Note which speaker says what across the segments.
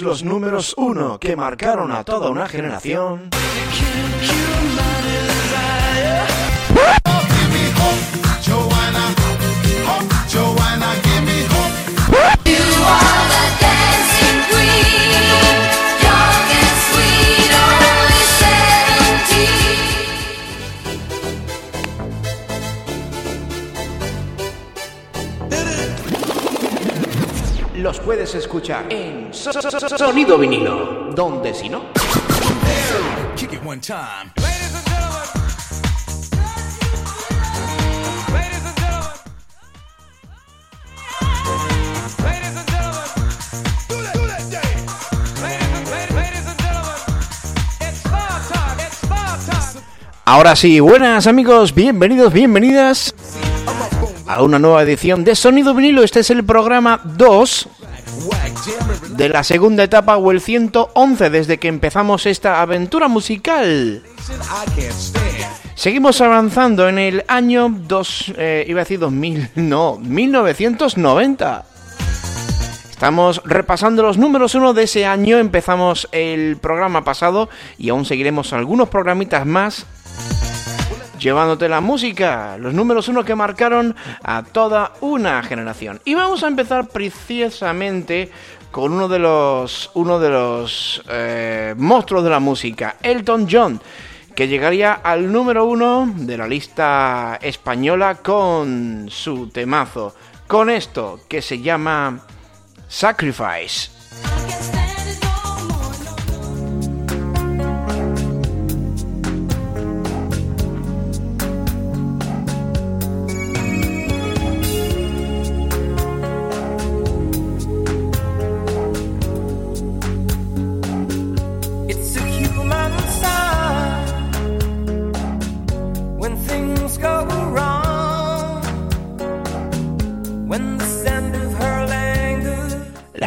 Speaker 1: los números uno que marcaron a toda una generación. Puedes escuchar en Sonido Vinilo, donde si no. Ahora sí, buenas amigos, bienvenidos, bienvenidas a una nueva edición de Sonido Vinilo. Este es el programa 2 de la segunda etapa o el 111 desde que empezamos esta aventura musical. Seguimos avanzando en el año 2, eh, iba a decir 2000, no, 1990. Estamos repasando los números 1 de ese año, empezamos el programa pasado y aún seguiremos algunos programitas más llevándote la música, los números uno que marcaron a toda una generación. Y vamos a empezar precisamente con uno de los, uno de los eh, monstruos de la música, Elton John, que llegaría al número uno de la lista española con su temazo, con esto que se llama Sacrifice.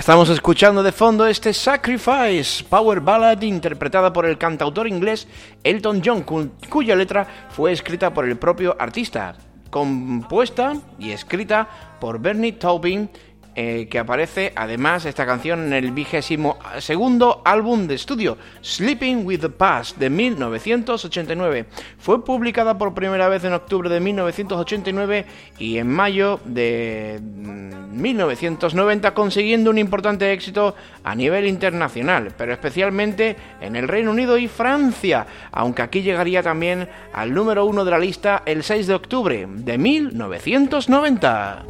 Speaker 1: Estamos escuchando de fondo este Sacrifice, Power Ballad interpretada por el cantautor inglés Elton John, cuya letra fue escrita por el propio artista, compuesta y escrita por Bernie Taupin eh, que aparece además esta canción en el vigésimo segundo álbum de estudio, Sleeping with the Past, de 1989. Fue publicada por primera vez en octubre de 1989 y en mayo de 1990 mm, consiguiendo un importante éxito a nivel internacional, pero especialmente en el Reino Unido y Francia, aunque aquí llegaría también al número uno de la lista el 6 de octubre de 1990.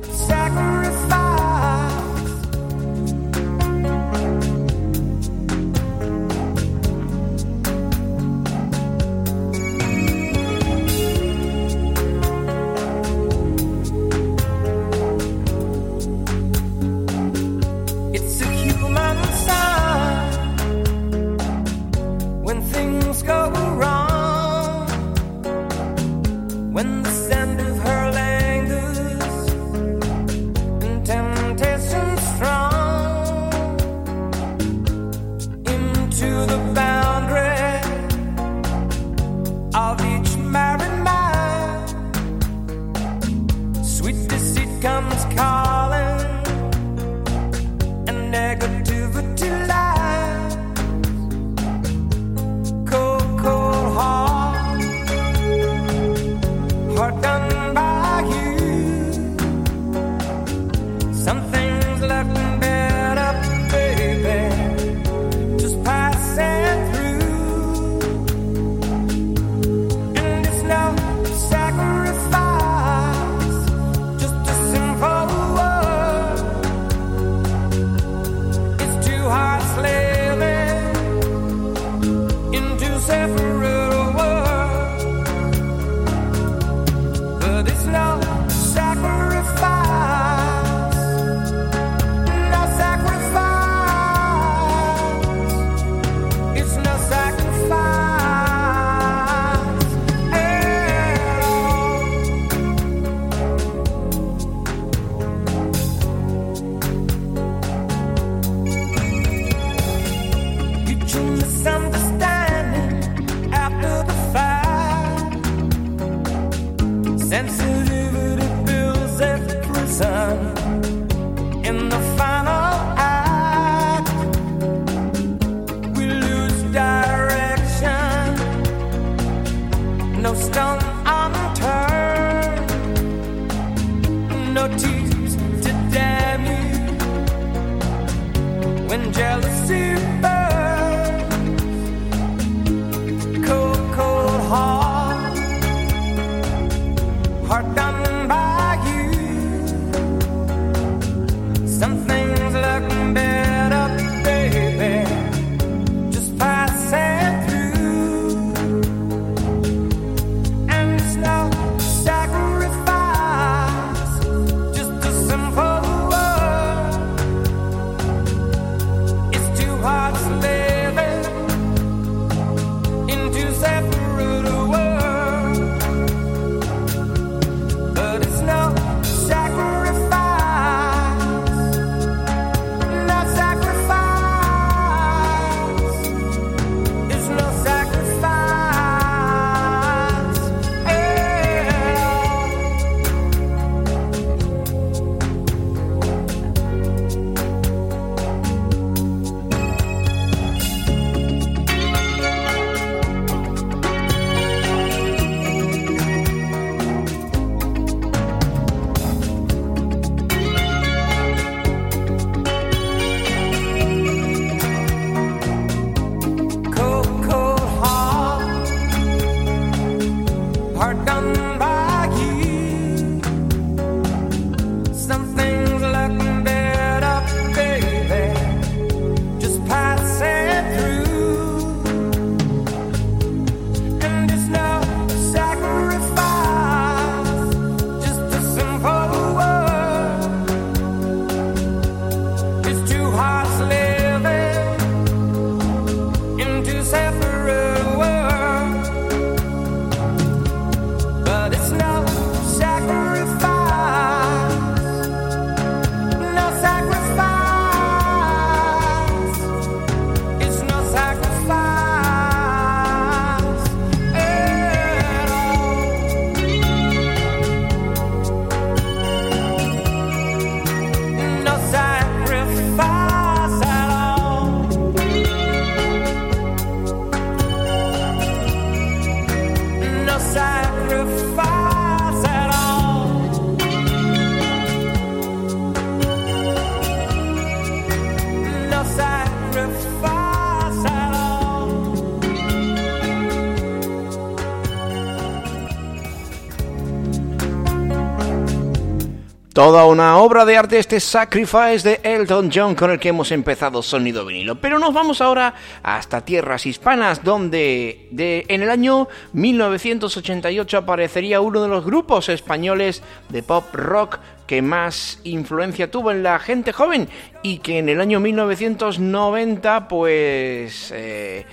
Speaker 1: Toda una obra de arte este Sacrifice de Elton John con el que hemos empezado Sonido Vinilo. Pero nos vamos ahora hasta tierras hispanas donde de, en el año 1988 aparecería uno de los grupos españoles de pop rock que más influencia tuvo en la gente joven y que en el año 1990 pues eh,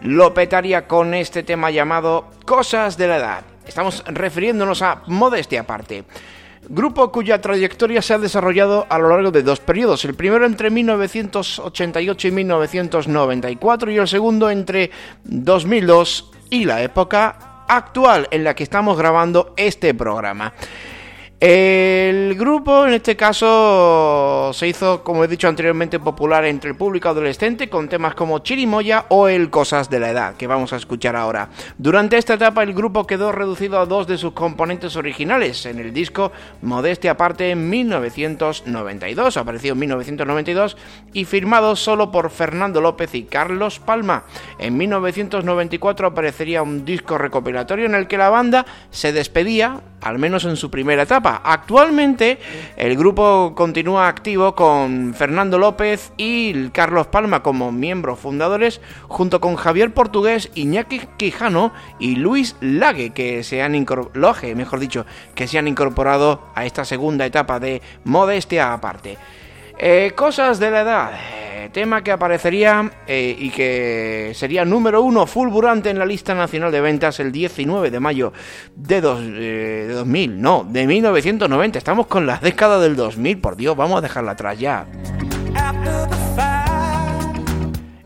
Speaker 1: lo petaría con este tema llamado Cosas de la Edad. Estamos refiriéndonos a modestia aparte grupo cuya trayectoria se ha desarrollado a lo largo de dos periodos, el primero entre 1988 y 1994 y el segundo entre 2002 y la época actual en la que estamos grabando este programa. El grupo, en este caso, se hizo, como he dicho anteriormente, popular entre el público adolescente con temas como Chirimoya o El Cosas de la Edad, que vamos a escuchar ahora. Durante esta etapa, el grupo quedó reducido a dos de sus componentes originales en el disco Modestia Aparte en 1992, apareció en 1992 y firmado solo por Fernando López y Carlos Palma. En 1994 aparecería un disco recopilatorio en el que la banda se despedía, al menos en su primera etapa Actualmente el grupo continúa activo con Fernando López y Carlos Palma como miembros fundadores, junto con Javier Portugués, Iñaki Quijano y Luis Lague, que se han incorporado, mejor dicho, que se han incorporado a esta segunda etapa de Modestia aparte. Eh, cosas de la edad tema que aparecería eh, y que sería número uno fulgurante en la lista nacional de ventas el 19 de mayo de, eh, de 2000, no, de 1990. Estamos con la década del 2000, por Dios, vamos a dejarla atrás ya.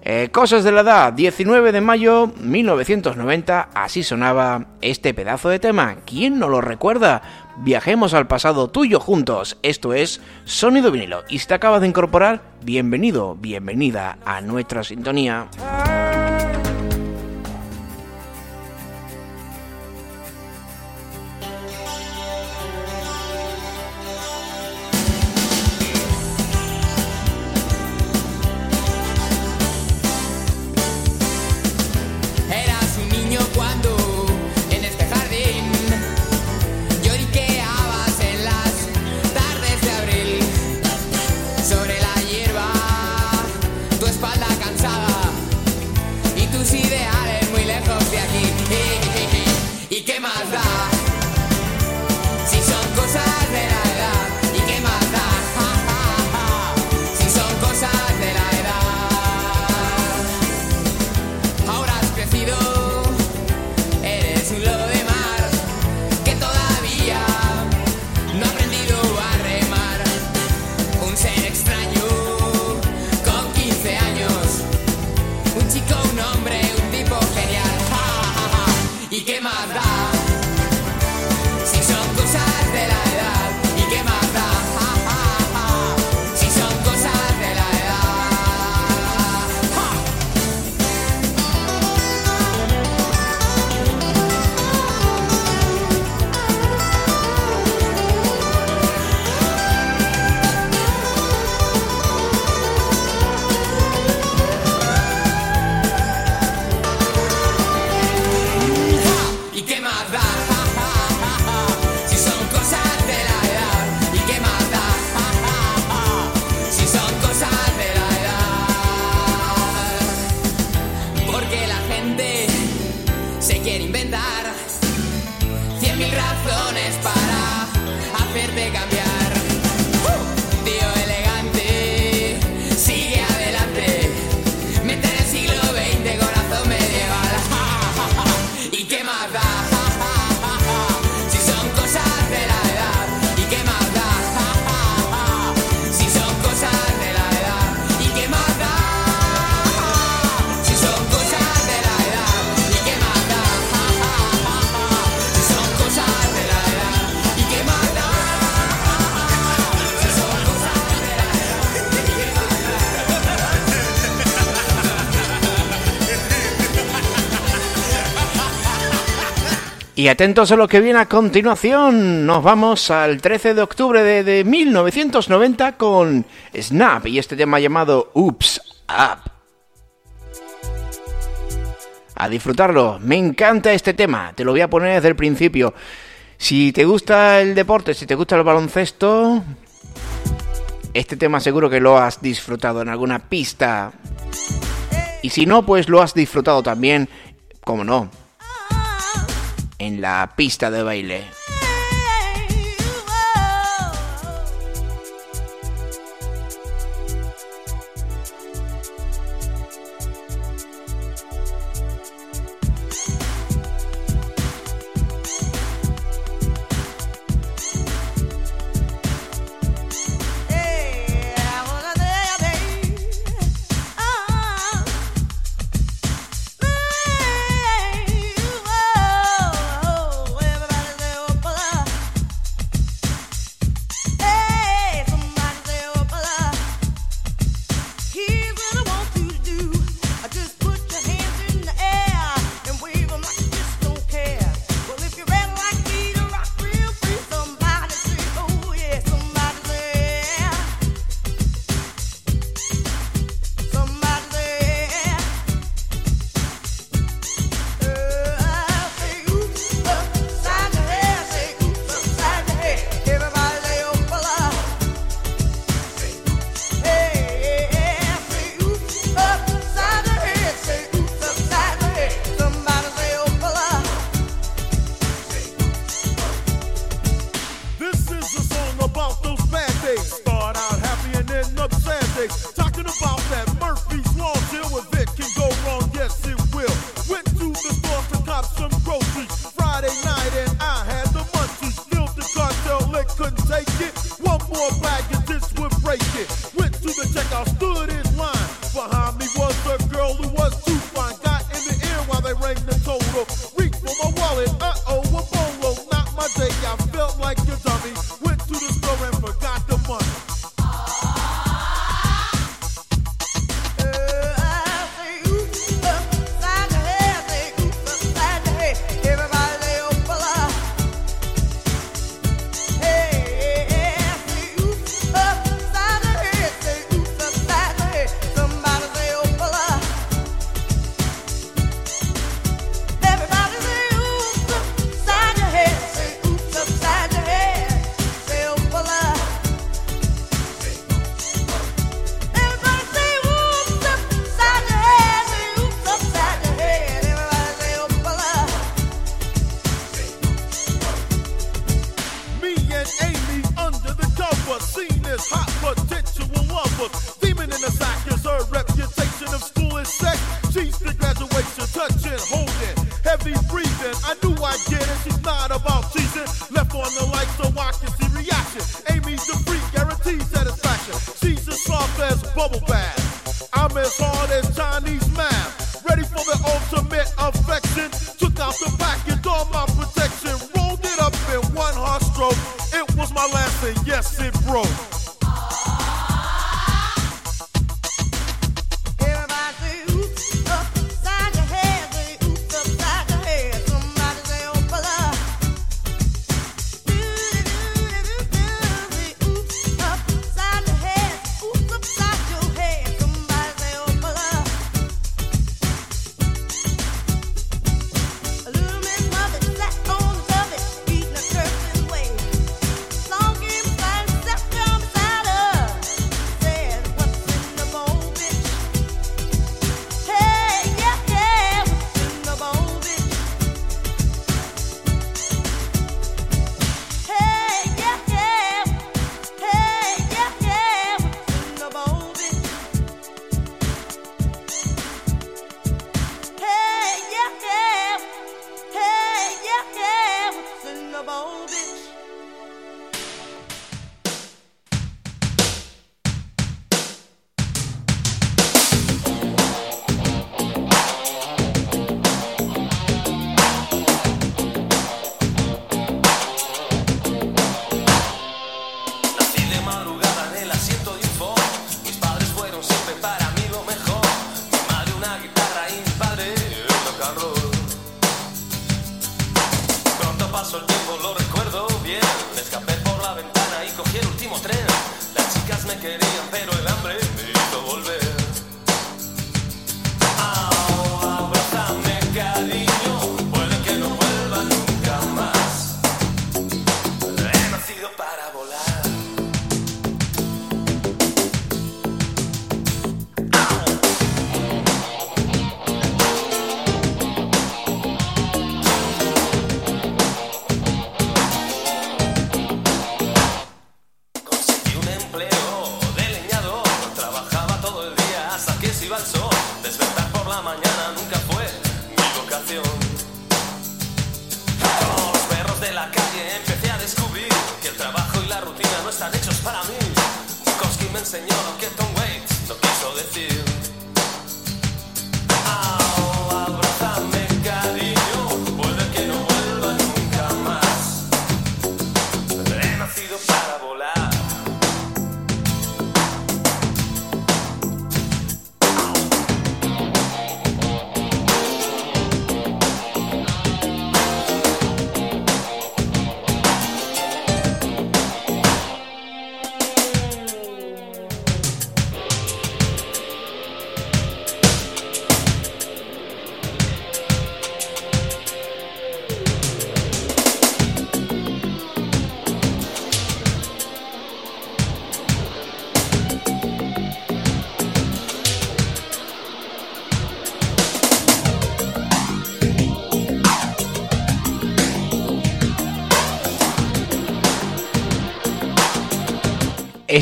Speaker 1: Eh, cosas de la edad, 19 de mayo 1990, así sonaba este pedazo de tema. ¿Quién no lo recuerda? Viajemos al pasado tuyo juntos. Esto es Sonido Vinilo. Y si te acabas de incorporar, bienvenido, bienvenida a nuestra sintonía. Y atentos a lo que viene a continuación, nos vamos al 13 de octubre de, 1990 con Snap y este tema llamado Oops Up. A disfrutarlo, me encanta este tema, te lo voy a poner desde el principio. Si te gusta el deporte, si te gusta el baloncesto, este tema seguro que lo has disfrutado en alguna pista. Y si no, pues lo has disfrutado también, como no, en la pista de baile.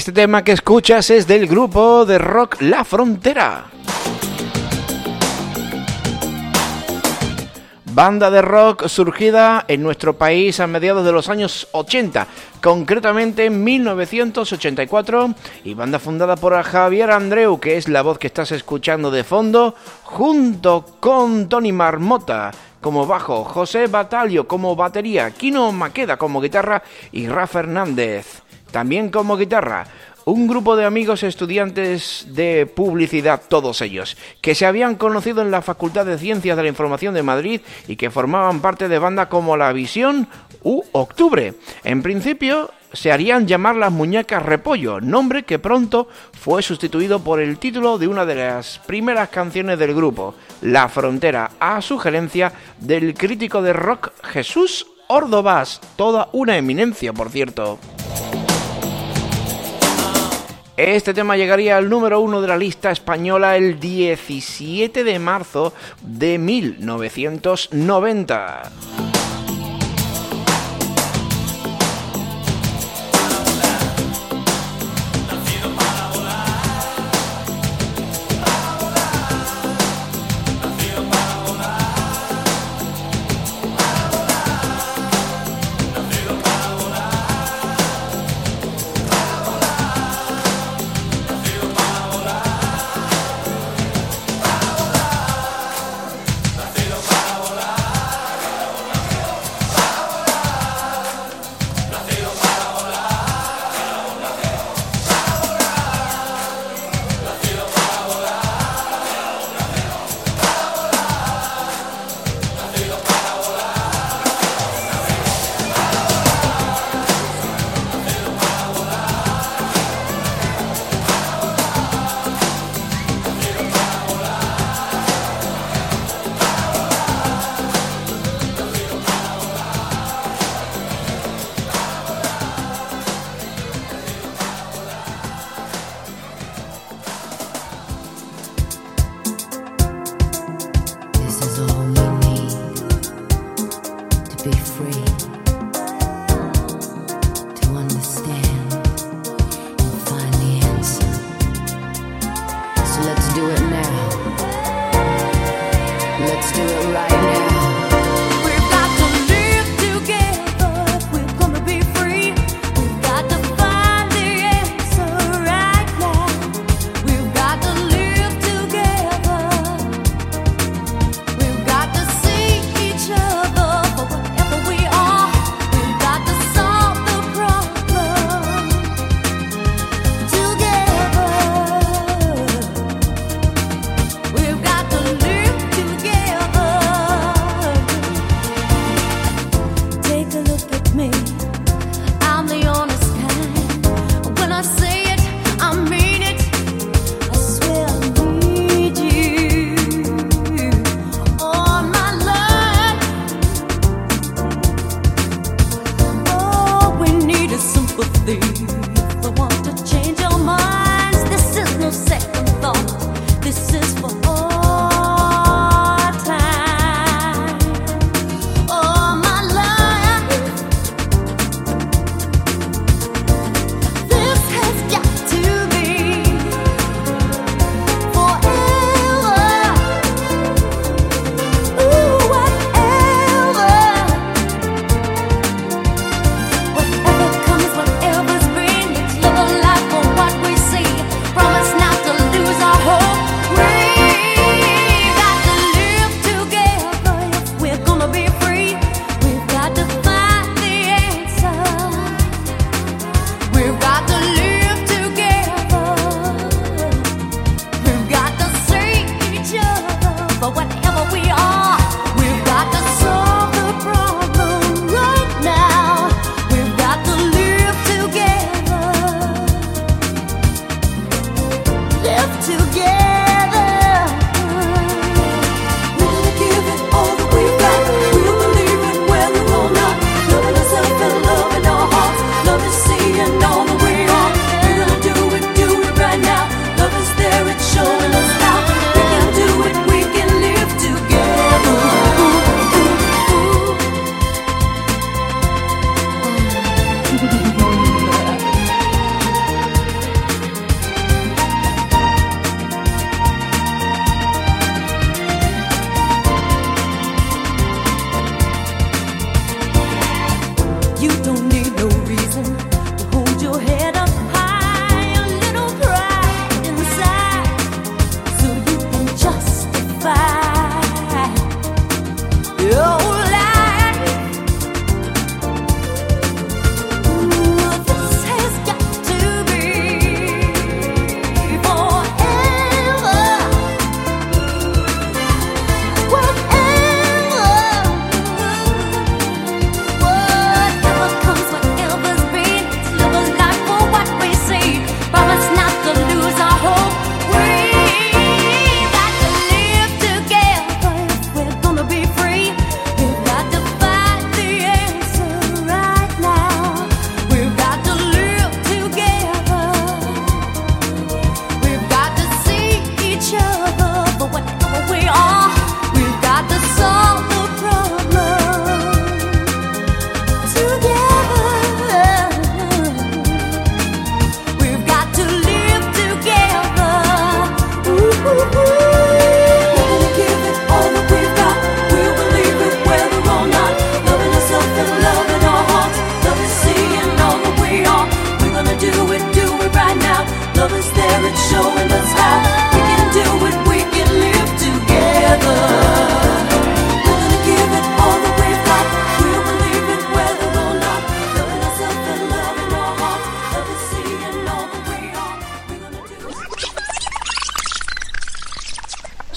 Speaker 1: Este tema que escuchas es del grupo de rock La Frontera. Banda de rock surgida en nuestro país a mediados de los años 80, concretamente en 1984, y banda fundada por Javier Andreu, que es la voz que estás escuchando de fondo, junto con Tony Marmota como bajo, José Batalio como batería, Kino Maqueda como guitarra y Rafa Hernández también como guitarra, un grupo de amigos estudiantes de publicidad, todos ellos, que se habían conocido en la Facultad de Ciencias de la Información de Madrid y que formaban parte de bandas como La Visión u Octubre. En principio se harían llamar las muñecas Repollo, nombre que pronto fue sustituido por el título de una de las primeras canciones del grupo, La Frontera, a sugerencia del crítico de rock Jesús Ordovás, toda una eminencia, por cierto. Este tema llegaría al número uno de la lista española el 17 de marzo de 1990. শুধু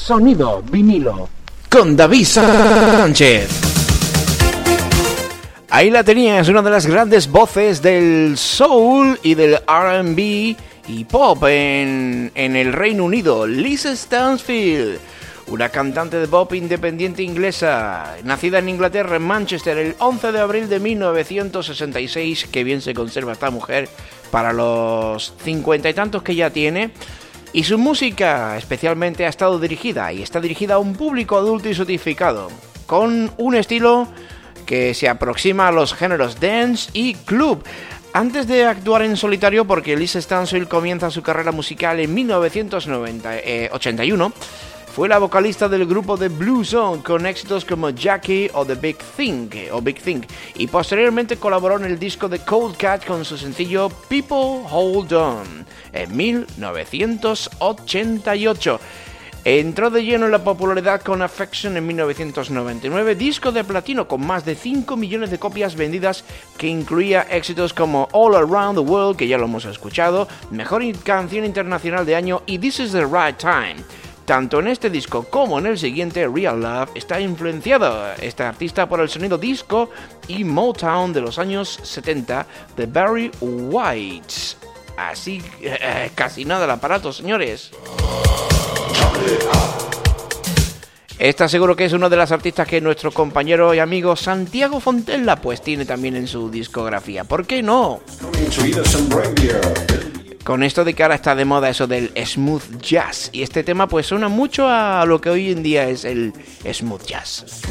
Speaker 1: Sonido vinilo. Con David Sánchez. Ahí la tenías, una de las grandes voces del soul y del RB y pop en, en el Reino Unido, Lisa Stansfield una cantante de pop independiente inglesa, nacida en Inglaterra, en Manchester, el 11 de abril de 1966, que bien se conserva esta mujer para los cincuenta y tantos que ya tiene. Y su música especialmente ha estado dirigida y está dirigida a un público adulto y sotificado, con un estilo que se aproxima a los géneros dance y club. Antes de actuar en solitario, porque Lisa Stansfield comienza su carrera musical en 1981, fue la vocalista del grupo de Blue Zone con éxitos como Jackie o The Big Thing o Big Thing y posteriormente colaboró en el disco de Cold Cat con su sencillo People Hold On en 1988. Entró de lleno en la popularidad con Affection en 1999, disco de platino con más de 5 millones de copias vendidas que incluía éxitos como All Around the World, que ya lo hemos escuchado, Mejor Canción Internacional de Año y This is the Right Time. Tanto en este disco como en el siguiente, Real Love, está influenciado este artista por el sonido disco y Motown de los años 70 de Barry White. Así, eh, casi nada el aparato, señores. Está seguro que es uno de las artistas que nuestro compañero y amigo Santiago Fontella pues tiene también en su discografía. ¿Por qué no? Con esto de que ahora está de moda eso del smooth jazz. Y este tema pues suena mucho a lo que hoy en día es el smooth jazz.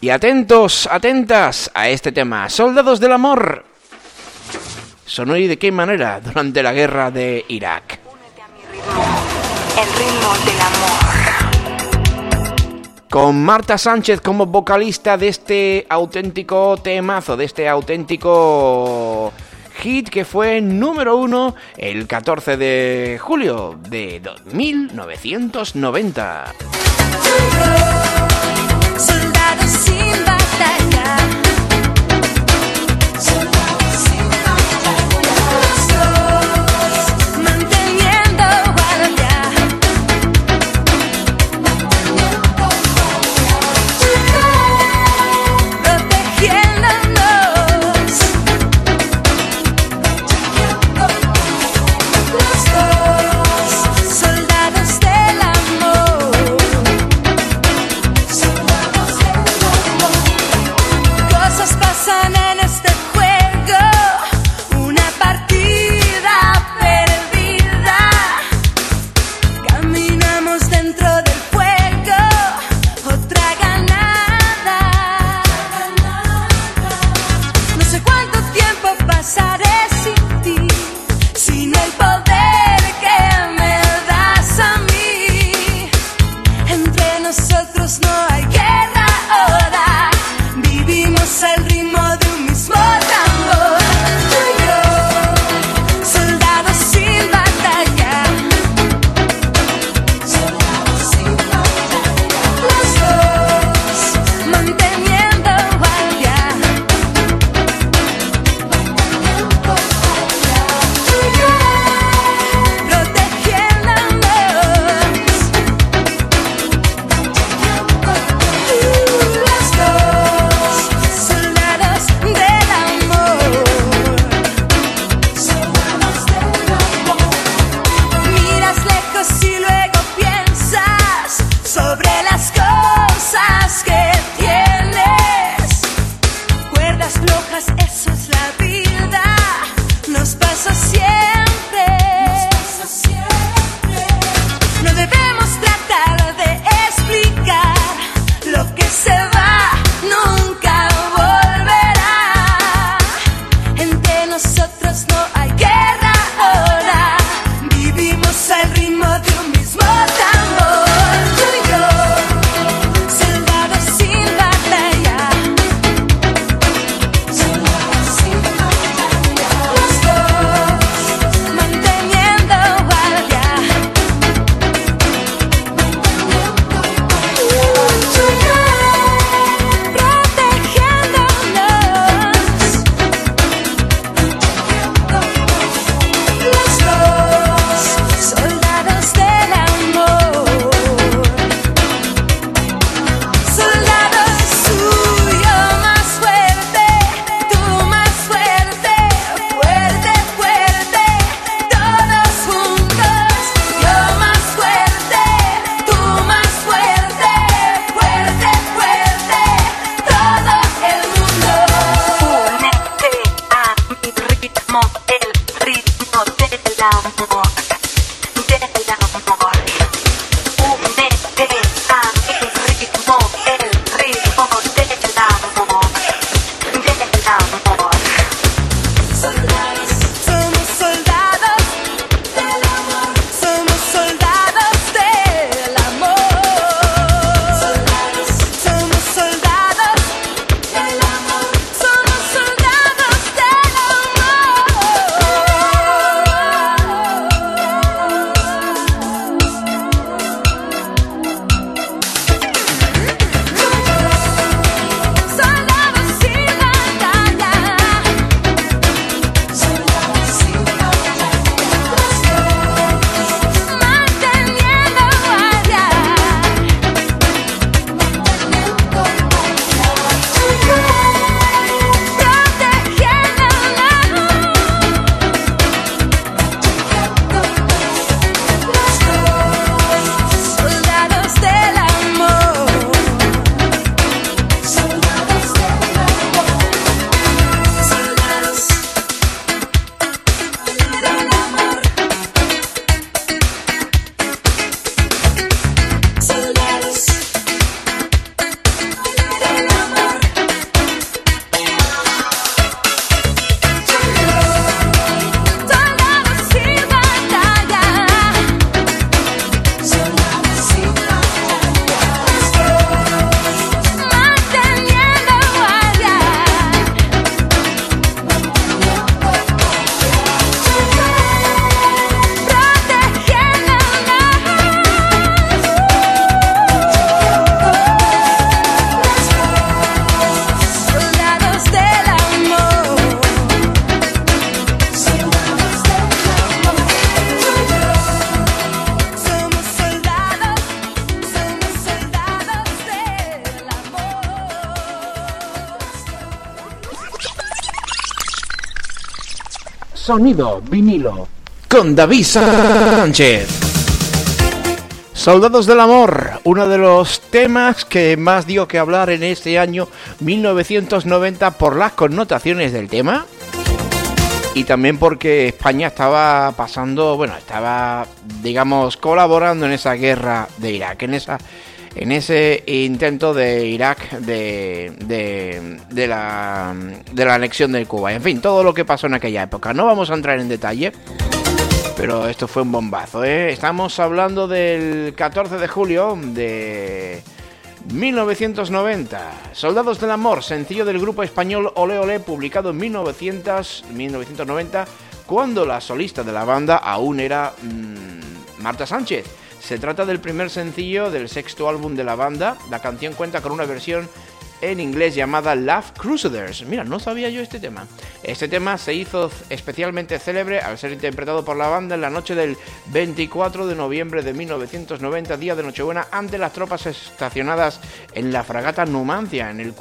Speaker 1: Y atentos, atentas a este tema, Soldados del Amor. Sonó y de qué manera durante la guerra de Irak. El ritmo del amor con Marta Sánchez como vocalista de este auténtico temazo, de este auténtico hit que fue número uno el 14 de julio de 1990. Sonido vinilo con David Sánchez. Soldados del Amor, uno de los temas que más dio que hablar en este año 1990 por las connotaciones del tema y también porque España estaba pasando, bueno, estaba, digamos, colaborando en esa guerra de Irak, en esa en ese intento de Irak de, de, la, de la anexión de Cuba. En fin, todo lo que pasó en aquella época. No vamos a entrar en detalle, pero esto fue un bombazo. ¿eh? Estamos hablando del 14 de julio de 1990. Soldados del Amor, sencillo del grupo español Ole Ole, publicado en 1900, 1990, cuando la solista de la banda aún era mm, Marta Sánchez. Se trata del primer sencillo del sexto álbum de la banda. La canción cuenta con una versión en inglés llamada Love Crusaders. Mira, no sabía yo este tema. Este tema se hizo especialmente célebre al ser interpretado por la banda en la noche del 24 de noviembre de 1990, día de Nochebuena, ante las tropas estacionadas en la fragata Numancia, en el,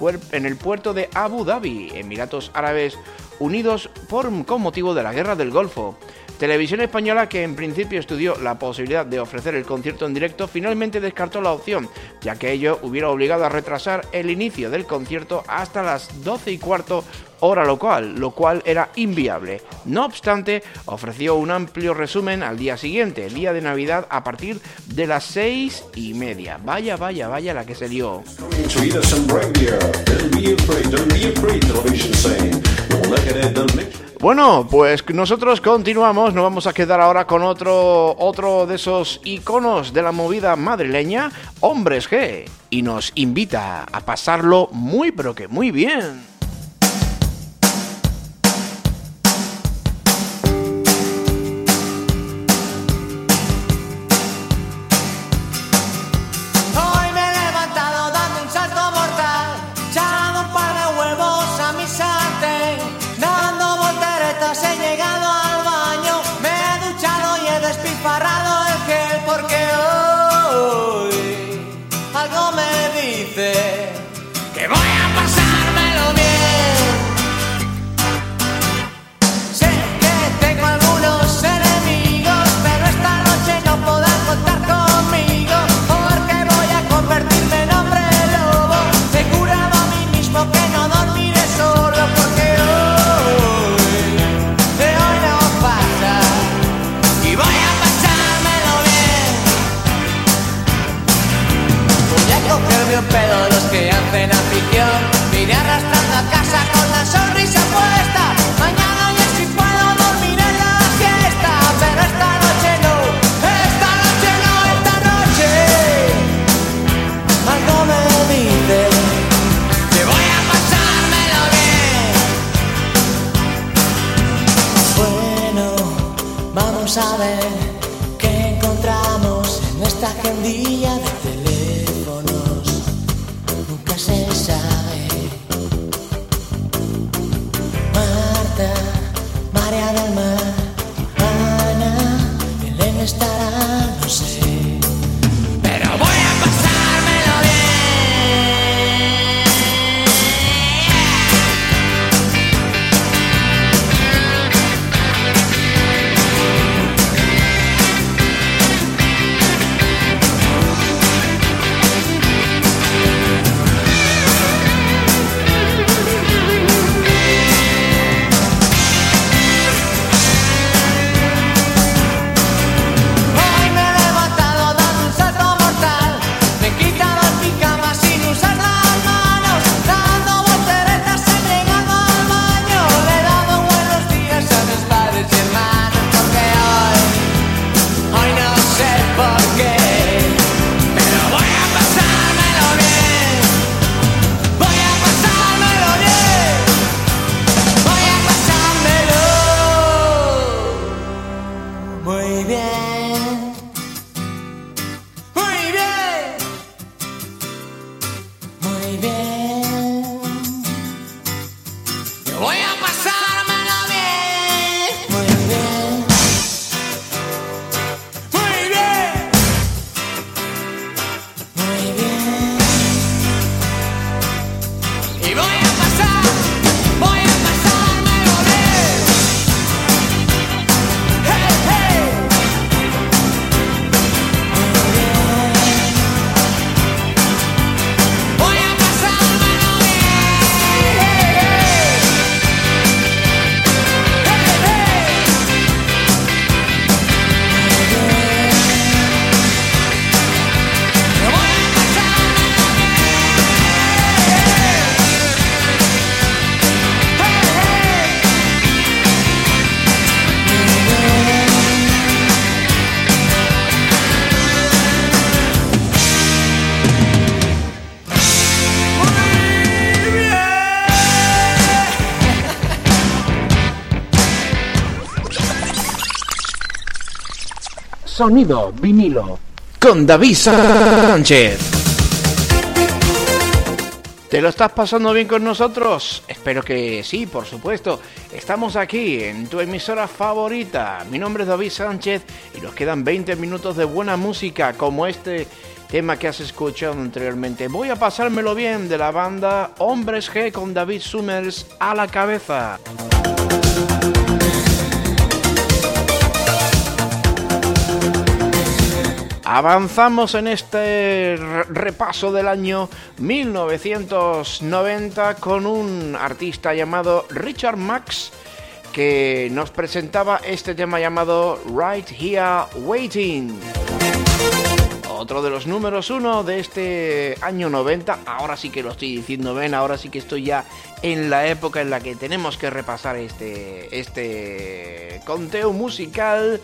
Speaker 1: puerto de Abu Dhabi, Emiratos Árabes Unidos, por, con motivo de la Guerra del Golfo. Televisión Española, que en principio estudió la posibilidad de ofrecer el concierto en directo, finalmente descartó la opción, ya que ello hubiera obligado a retrasar el inicio del concierto hasta las 12 y cuarto hora local, lo cual era inviable. No obstante, ofreció un amplio resumen al día siguiente, el día de Navidad, a partir de las seis y media. Vaya, vaya, vaya la que se lió. Bueno, pues nosotros continuamos, nos vamos a quedar ahora con otro, otro de esos iconos de la movida madrileña, Hombres G, y nos invita a pasarlo muy pero que muy bien.
Speaker 2: Marta, María del Mar, Ana, Belén estará,
Speaker 1: Sonido vinilo con David Sánchez. ¿Te lo estás pasando bien con nosotros? Espero que sí, por supuesto. Estamos aquí en tu emisora favorita. Mi nombre es David Sánchez y nos quedan 20 minutos de buena música como este tema que has escuchado anteriormente. Voy a pasármelo bien de la banda Hombres G con David Summers a la cabeza. Avanzamos en este re- repaso del año 1990 con un artista llamado Richard Max que nos presentaba este tema llamado Right Here Waiting. Otro de los números uno de este año 90. Ahora sí que lo estoy diciendo, ven, ahora sí que estoy ya en la época en la que tenemos que repasar este, este conteo musical.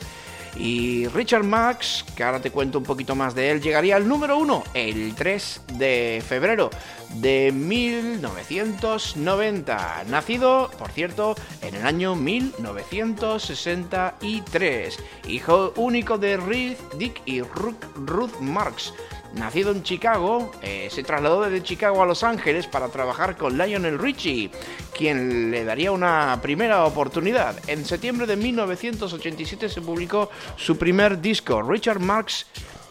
Speaker 1: Y Richard Max, que ahora te cuento un poquito más de él, llegaría al número uno el 3 de febrero de 1990. Nacido, por cierto, en el año 1963. Hijo único de Reed, Dick y Ruth Marx. Nacido en Chicago, eh, se trasladó desde Chicago a Los Ángeles para trabajar con Lionel Richie, quien le daría una primera oportunidad. En septiembre de 1987 se publicó su primer disco, Richard Marx,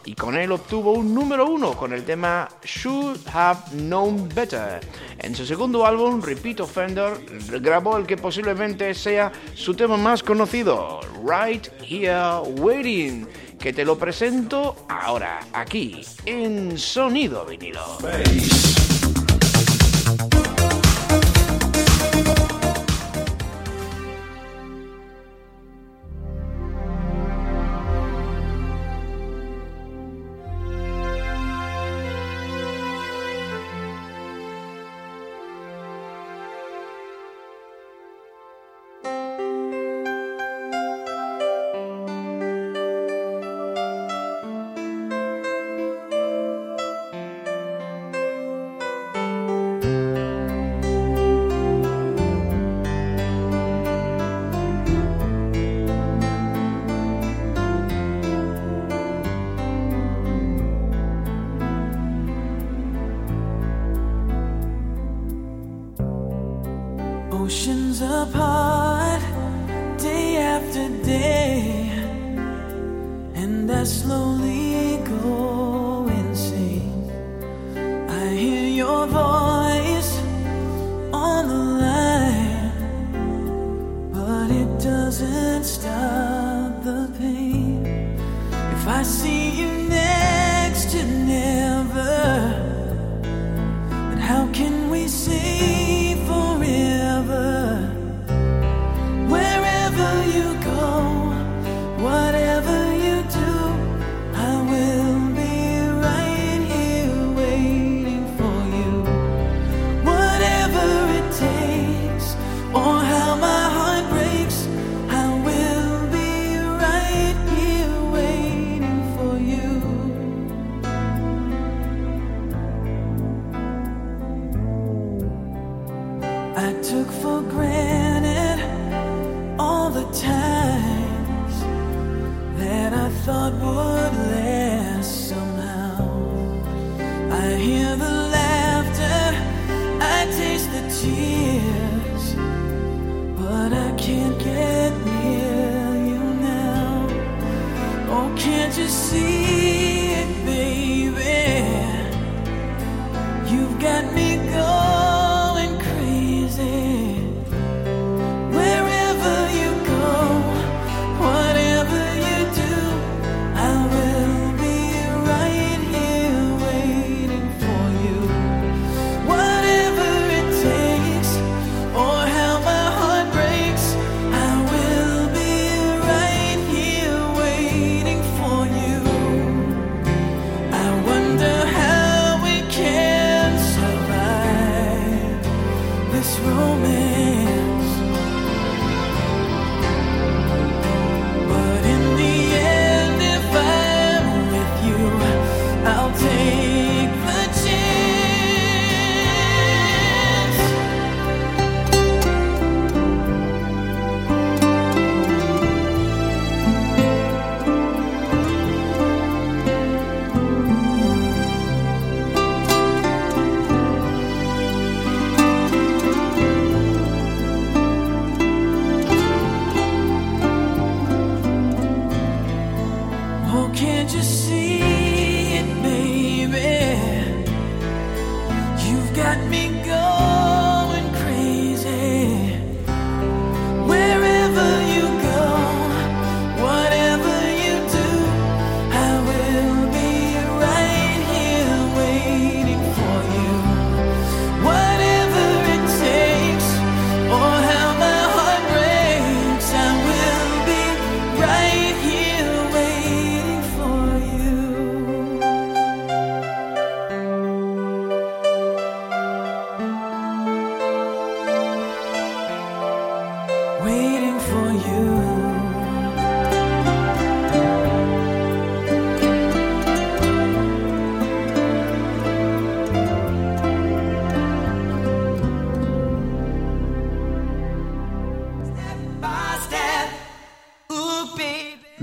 Speaker 1: y con él obtuvo un número uno con el tema Should Have Known Better. En su segundo álbum, Repeat Offender, grabó el que posiblemente sea su tema más conocido, Right Here Waiting, que te lo presento ahora, aquí, en Sonido Vinilo.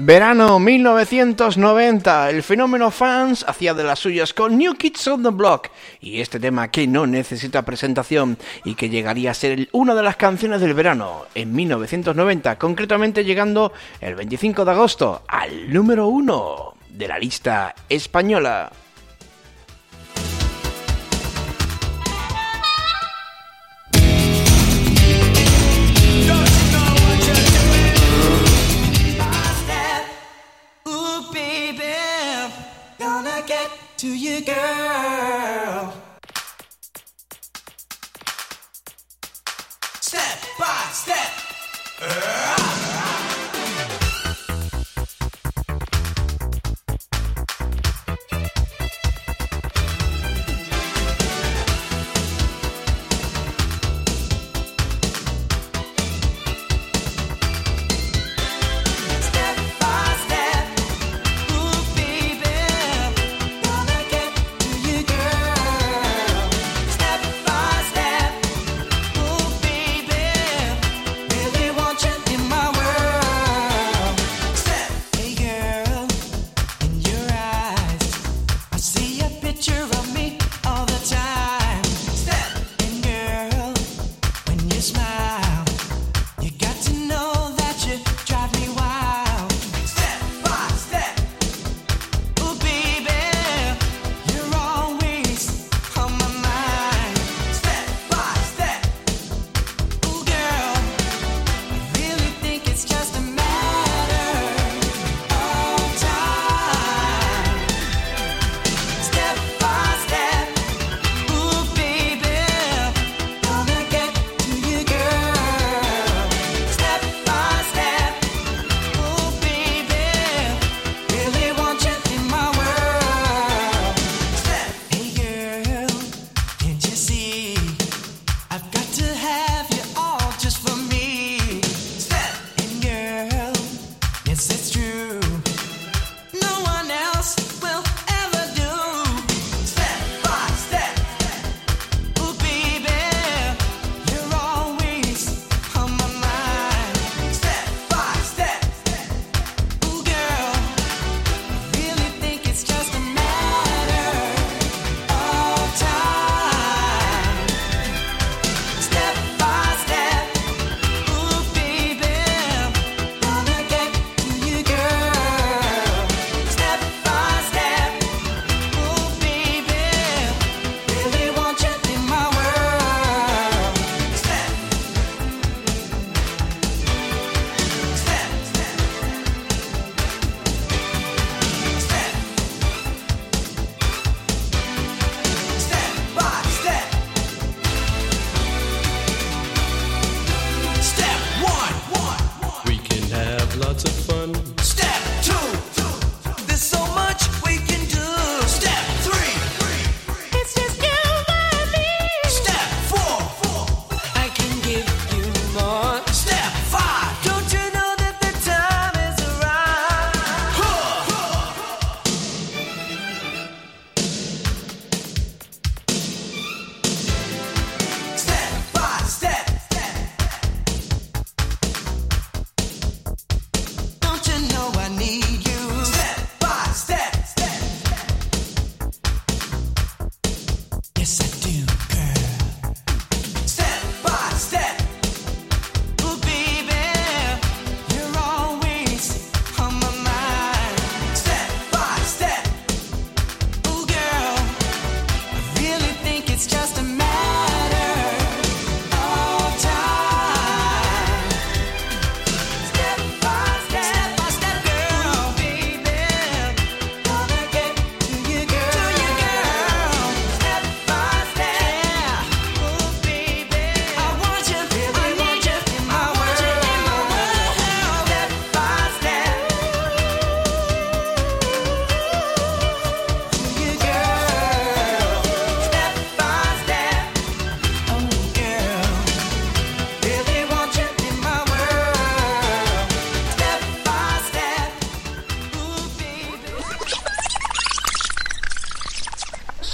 Speaker 1: Verano 1990, el fenómeno fans hacía de las suyas con New Kids on the Block y este tema que no necesita presentación y que llegaría a ser una de las canciones del verano en 1990, concretamente llegando el 25 de agosto al número 1 de la lista española.
Speaker 2: to you, girl. Step by step. Uh-huh.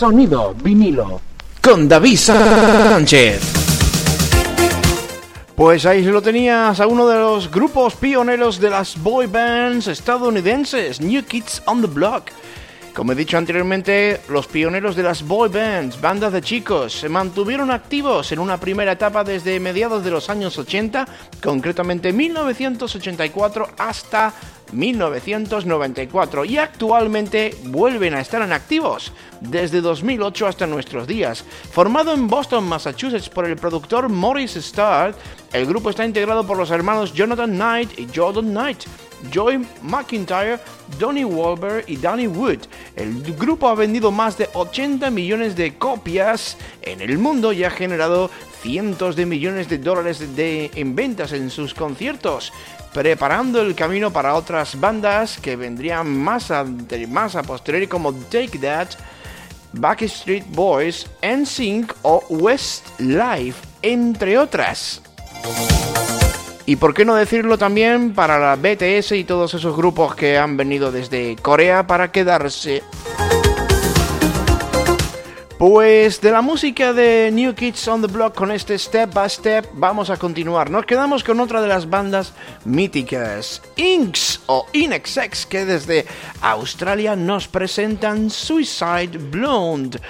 Speaker 3: Sonido vinilo.
Speaker 1: Con David Sánchez. Pues ahí lo tenías a uno de los grupos pioneros de las boy bands estadounidenses, New Kids on the Block. Como he dicho anteriormente, los pioneros de las boy bands, bandas de chicos, se mantuvieron activos en una primera etapa desde mediados de los años 80, concretamente 1984 hasta 1994 y actualmente vuelven a estar en activos desde 2008 hasta nuestros días. Formado en Boston, Massachusetts por el productor Morris Starr, el grupo está integrado por los hermanos Jonathan Knight y Jordan Knight. Joy McIntyre, Donnie Wahlberg y Danny Wood. El grupo ha vendido más de 80 millones de copias en el mundo y ha generado cientos de millones de dólares de, en ventas en sus conciertos, preparando el camino para otras bandas que vendrían más a, más a posteriori como Take That, Backstreet Boys, NSYNC o Westlife, entre otras. Y por qué no decirlo también para la BTS y todos esos grupos que han venido desde Corea para quedarse. Pues de la música de New Kids on the Block con este Step by Step vamos a continuar. Nos quedamos con otra de las bandas míticas, Inks o Inexex, que desde Australia nos presentan Suicide Blonde,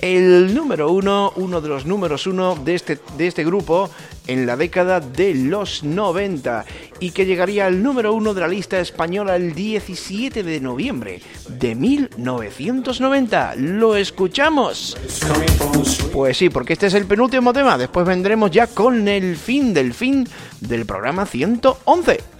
Speaker 1: el número uno, uno de los números uno de este, de este grupo en la década de los 90 y que llegaría al número uno de la lista española el 17 de noviembre de 1990. ¿Lo escuchamos? Pues sí, porque este es el penúltimo tema. Después vendremos ya con el fin del fin del programa 111.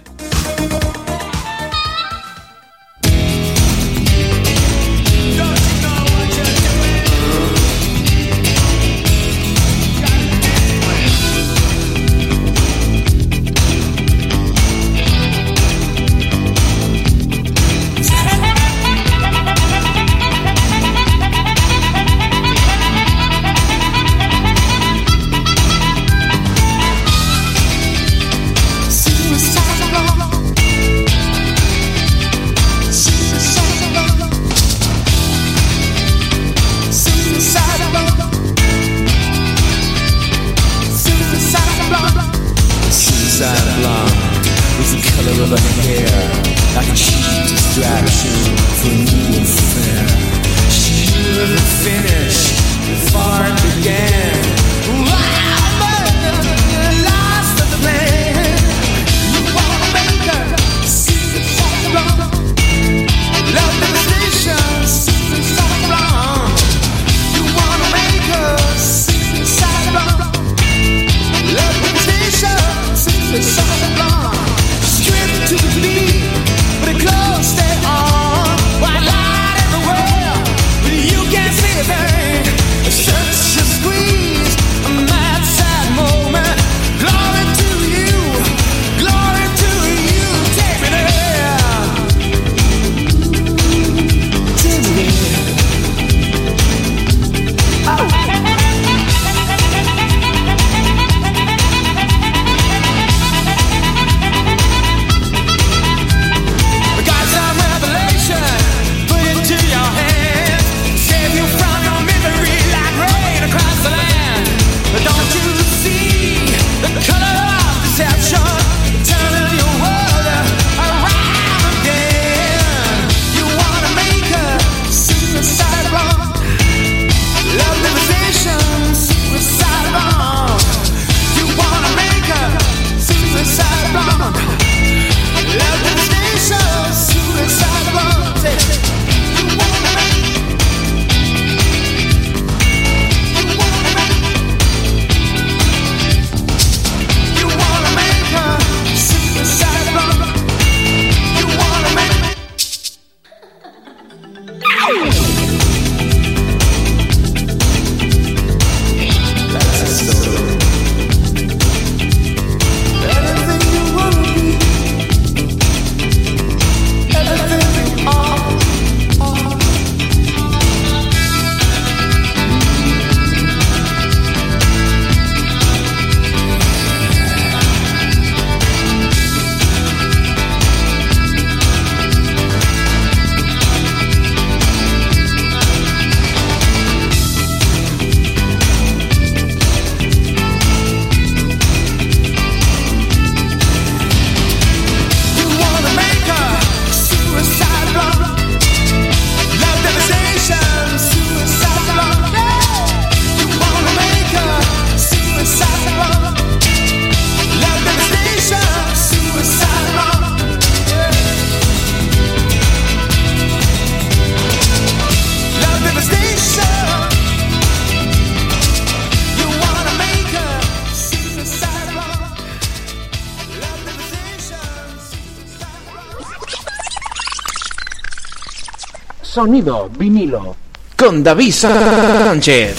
Speaker 3: Sonido vinilo.
Speaker 1: Con David Sánchez.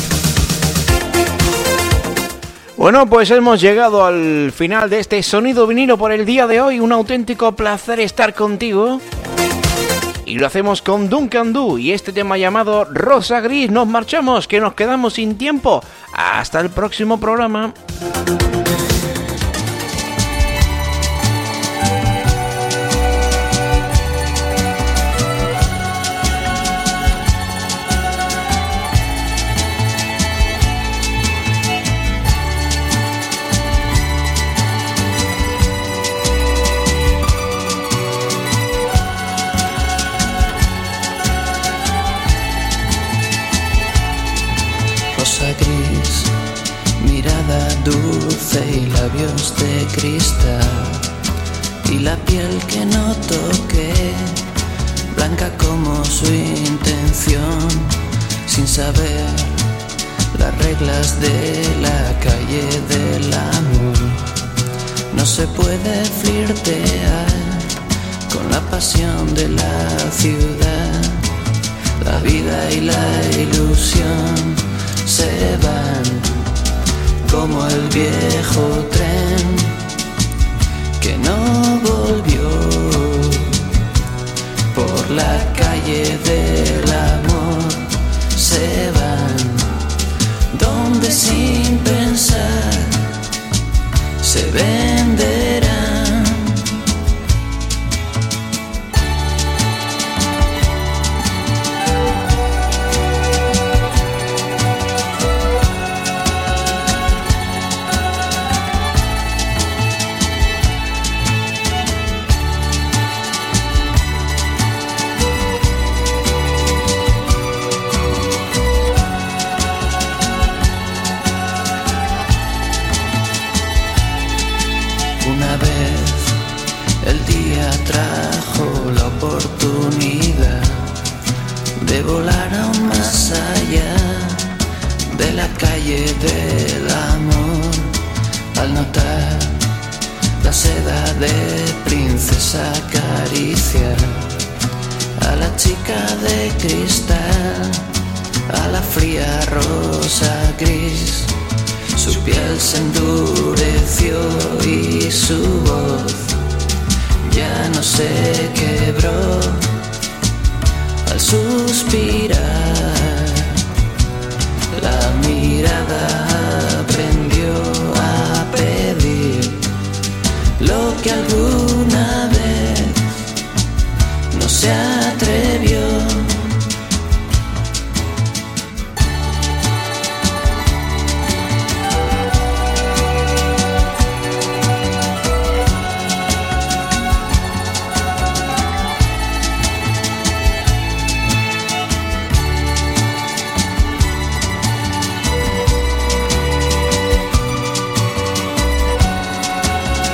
Speaker 1: Bueno, pues hemos llegado al final de este sonido vinilo por el día de hoy. Un auténtico placer estar contigo. Y lo hacemos con Duncan Du y este tema llamado Rosa Gris. Nos marchamos, que nos quedamos sin tiempo. Hasta el próximo programa.
Speaker 4: De cristal y la piel que no toqué, blanca como su intención, sin saber las reglas de la calle del amor. No se puede flirtear con la pasión de la ciudad, la vida y la ilusión se van como el viejo tren que no volvió por la calle del amor